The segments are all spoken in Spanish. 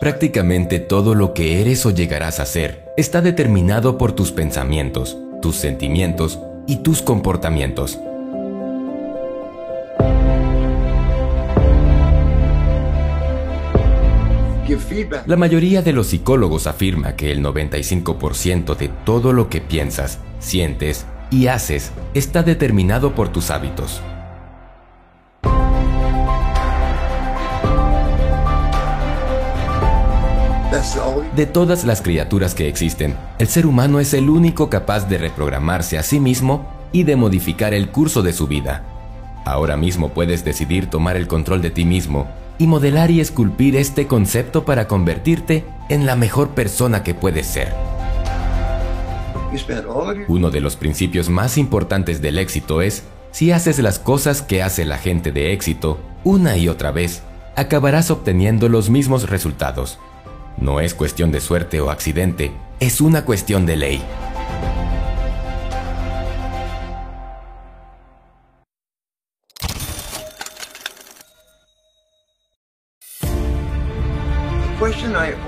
Prácticamente todo lo que eres o llegarás a ser está determinado por tus pensamientos, tus sentimientos y tus comportamientos. La mayoría de los psicólogos afirma que el 95% de todo lo que piensas, sientes y haces está determinado por tus hábitos. De todas las criaturas que existen, el ser humano es el único capaz de reprogramarse a sí mismo y de modificar el curso de su vida. Ahora mismo puedes decidir tomar el control de ti mismo y modelar y esculpir este concepto para convertirte en la mejor persona que puedes ser. Uno de los principios más importantes del éxito es, si haces las cosas que hace la gente de éxito una y otra vez, acabarás obteniendo los mismos resultados. No es cuestión de suerte o accidente, es una cuestión de ley.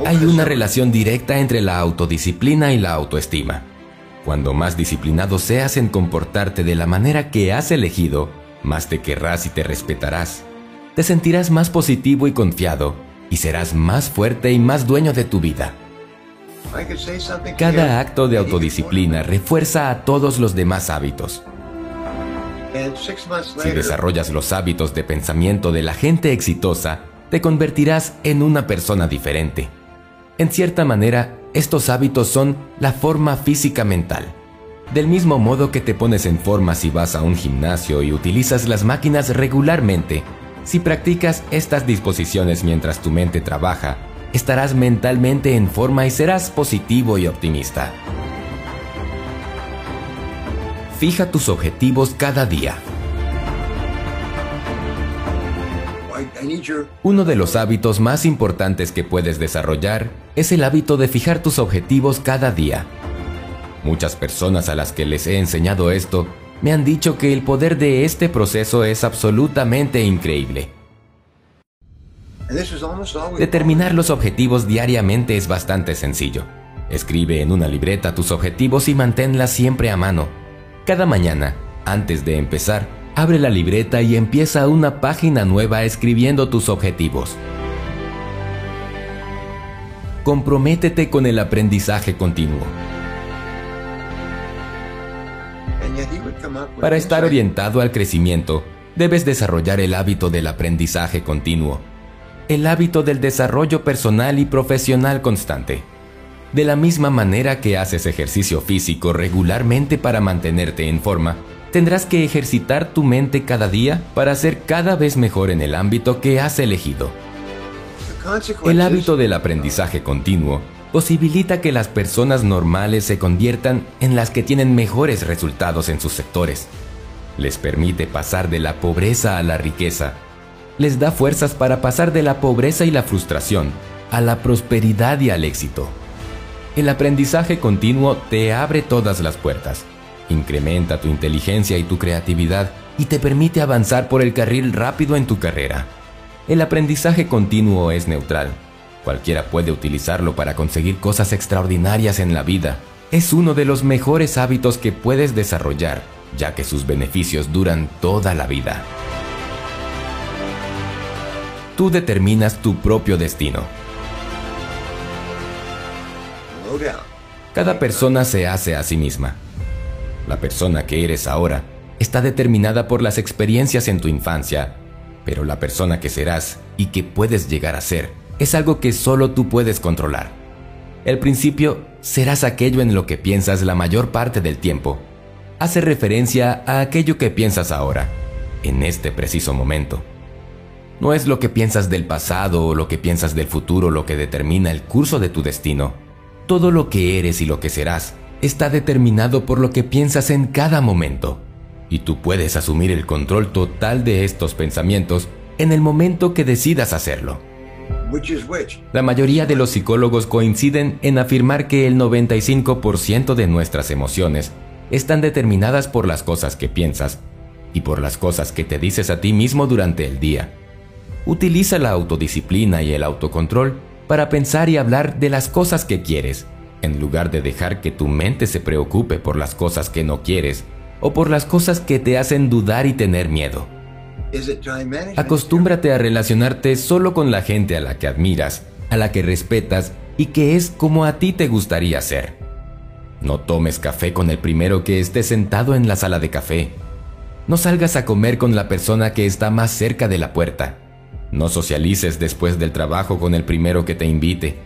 Hay una relación directa entre la autodisciplina y la autoestima. Cuando más disciplinado seas en comportarte de la manera que has elegido, más te querrás y te respetarás. Te sentirás más positivo y confiado, y serás más fuerte y más dueño de tu vida. Cada acto de autodisciplina refuerza a todos los demás hábitos. Si desarrollas los hábitos de pensamiento de la gente exitosa, te convertirás en una persona diferente. En cierta manera, estos hábitos son la forma física mental. Del mismo modo que te pones en forma si vas a un gimnasio y utilizas las máquinas regularmente, si practicas estas disposiciones mientras tu mente trabaja, estarás mentalmente en forma y serás positivo y optimista. Fija tus objetivos cada día. Uno de los hábitos más importantes que puedes desarrollar es el hábito de fijar tus objetivos cada día. Muchas personas a las que les he enseñado esto me han dicho que el poder de este proceso es absolutamente increíble. Determinar los objetivos diariamente es bastante sencillo. Escribe en una libreta tus objetivos y manténlas siempre a mano. Cada mañana, antes de empezar, abre la libreta y empieza una página nueva escribiendo tus objetivos. Comprométete con el aprendizaje continuo. Para estar orientado al crecimiento, debes desarrollar el hábito del aprendizaje continuo, el hábito del desarrollo personal y profesional constante. De la misma manera que haces ejercicio físico regularmente para mantenerte en forma, tendrás que ejercitar tu mente cada día para ser cada vez mejor en el ámbito que has elegido. El hábito del aprendizaje continuo posibilita que las personas normales se conviertan en las que tienen mejores resultados en sus sectores. Les permite pasar de la pobreza a la riqueza. Les da fuerzas para pasar de la pobreza y la frustración a la prosperidad y al éxito. El aprendizaje continuo te abre todas las puertas incrementa tu inteligencia y tu creatividad y te permite avanzar por el carril rápido en tu carrera. El aprendizaje continuo es neutral. Cualquiera puede utilizarlo para conseguir cosas extraordinarias en la vida. Es uno de los mejores hábitos que puedes desarrollar, ya que sus beneficios duran toda la vida. Tú determinas tu propio destino. Cada persona se hace a sí misma. La persona que eres ahora está determinada por las experiencias en tu infancia, pero la persona que serás y que puedes llegar a ser es algo que solo tú puedes controlar. El principio serás aquello en lo que piensas la mayor parte del tiempo. Hace referencia a aquello que piensas ahora, en este preciso momento. No es lo que piensas del pasado o lo que piensas del futuro lo que determina el curso de tu destino. Todo lo que eres y lo que serás está determinado por lo que piensas en cada momento, y tú puedes asumir el control total de estos pensamientos en el momento que decidas hacerlo. La mayoría de los psicólogos coinciden en afirmar que el 95% de nuestras emociones están determinadas por las cosas que piensas y por las cosas que te dices a ti mismo durante el día. Utiliza la autodisciplina y el autocontrol para pensar y hablar de las cosas que quieres, en lugar de dejar que tu mente se preocupe por las cosas que no quieres o por las cosas que te hacen dudar y tener miedo. Acostúmbrate a relacionarte solo con la gente a la que admiras, a la que respetas y que es como a ti te gustaría ser. No tomes café con el primero que esté sentado en la sala de café. No salgas a comer con la persona que está más cerca de la puerta. No socialices después del trabajo con el primero que te invite.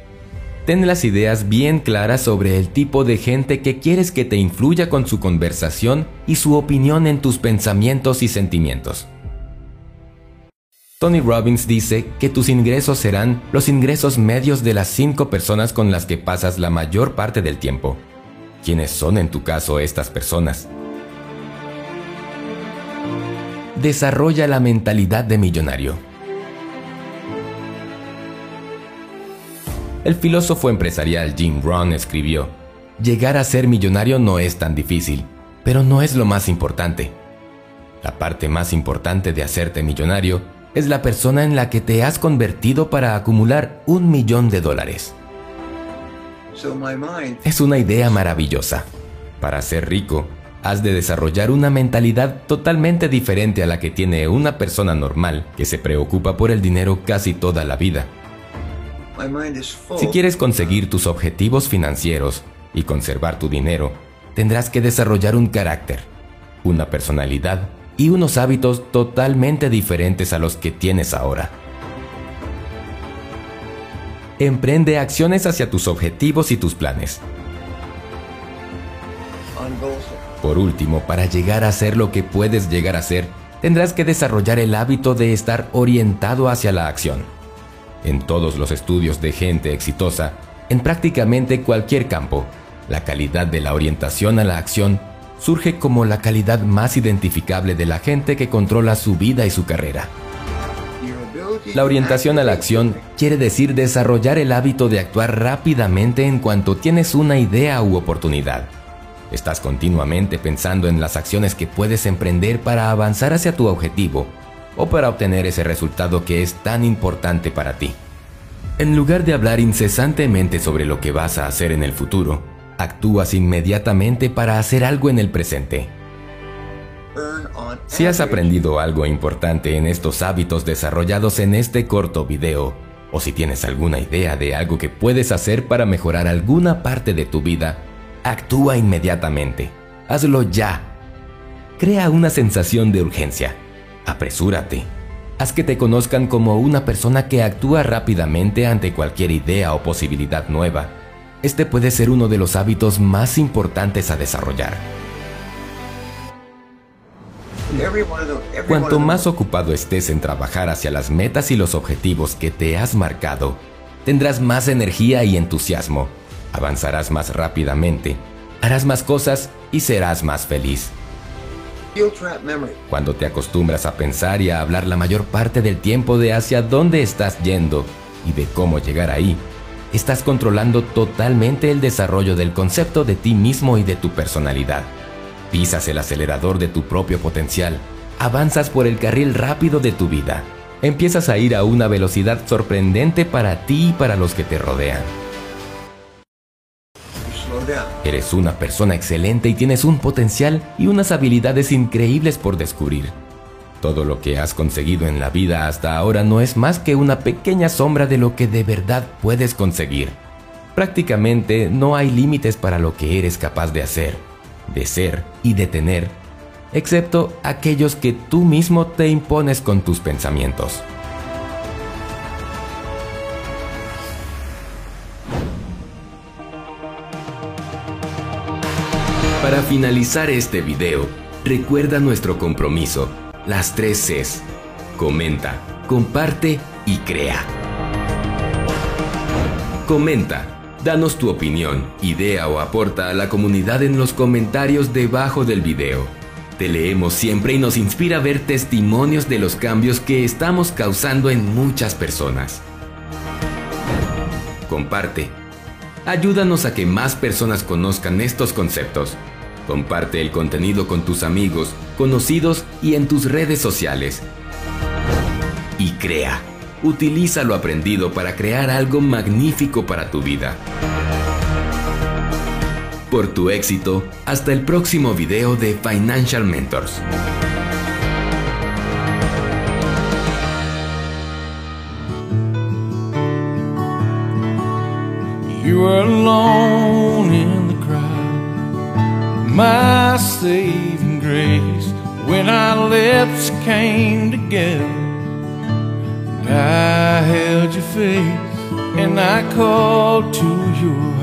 Ten las ideas bien claras sobre el tipo de gente que quieres que te influya con su conversación y su opinión en tus pensamientos y sentimientos. Tony Robbins dice que tus ingresos serán los ingresos medios de las cinco personas con las que pasas la mayor parte del tiempo. ¿Quiénes son en tu caso estas personas? Desarrolla la mentalidad de millonario. El filósofo empresarial Jim Rohn escribió, Llegar a ser millonario no es tan difícil, pero no es lo más importante. La parte más importante de hacerte millonario es la persona en la que te has convertido para acumular un millón de dólares. Es una idea maravillosa. Para ser rico, has de desarrollar una mentalidad totalmente diferente a la que tiene una persona normal que se preocupa por el dinero casi toda la vida. Si quieres conseguir tus objetivos financieros y conservar tu dinero, tendrás que desarrollar un carácter, una personalidad y unos hábitos totalmente diferentes a los que tienes ahora. Emprende acciones hacia tus objetivos y tus planes. Por último, para llegar a ser lo que puedes llegar a ser, tendrás que desarrollar el hábito de estar orientado hacia la acción. En todos los estudios de gente exitosa, en prácticamente cualquier campo, la calidad de la orientación a la acción surge como la calidad más identificable de la gente que controla su vida y su carrera. La orientación a la acción quiere decir desarrollar el hábito de actuar rápidamente en cuanto tienes una idea u oportunidad. Estás continuamente pensando en las acciones que puedes emprender para avanzar hacia tu objetivo o para obtener ese resultado que es tan importante para ti. En lugar de hablar incesantemente sobre lo que vas a hacer en el futuro, actúas inmediatamente para hacer algo en el presente. Si has aprendido algo importante en estos hábitos desarrollados en este corto video, o si tienes alguna idea de algo que puedes hacer para mejorar alguna parte de tu vida, actúa inmediatamente. Hazlo ya. Crea una sensación de urgencia. Apresúrate. Haz que te conozcan como una persona que actúa rápidamente ante cualquier idea o posibilidad nueva este puede ser uno de los hábitos más importantes a desarrollar. Cuanto más ocupado estés en trabajar hacia las metas y los objetivos que te has marcado, tendrás más energía y entusiasmo, avanzarás más rápidamente, harás más cosas y serás más feliz. Cuando te acostumbras a pensar y a hablar la mayor parte del tiempo de hacia dónde estás yendo y de cómo llegar ahí, estás controlando totalmente el desarrollo del concepto de ti mismo y de tu personalidad. Pisas el acelerador de tu propio potencial, avanzas por el carril rápido de tu vida, empiezas a ir a una velocidad sorprendente para ti y para los que te rodean. Eres una persona excelente y tienes un potencial y unas habilidades increíbles por descubrir. Todo lo que has conseguido en la vida hasta ahora no es más que una pequeña sombra de lo que de verdad puedes conseguir. Prácticamente no hay límites para lo que eres capaz de hacer, de ser y de tener, excepto aquellos que tú mismo te impones con tus pensamientos. Para finalizar este video, recuerda nuestro compromiso las tres Cs. Comenta, comparte y crea. Comenta, danos tu opinión, idea o aporta a la comunidad en los comentarios debajo del video. Te leemos siempre y nos inspira a ver testimonios de los cambios que estamos causando en muchas personas. Comparte. Ayúdanos a que más personas conozcan estos conceptos Comparte el contenido con tus amigos, conocidos y en tus redes sociales. Y crea. utiliza lo aprendido para crear algo magnífico para tu vida. Por tu éxito, hasta el próximo video de Financial Mentors. My saving grace. When our lips came together, I held your face and I called to your heart.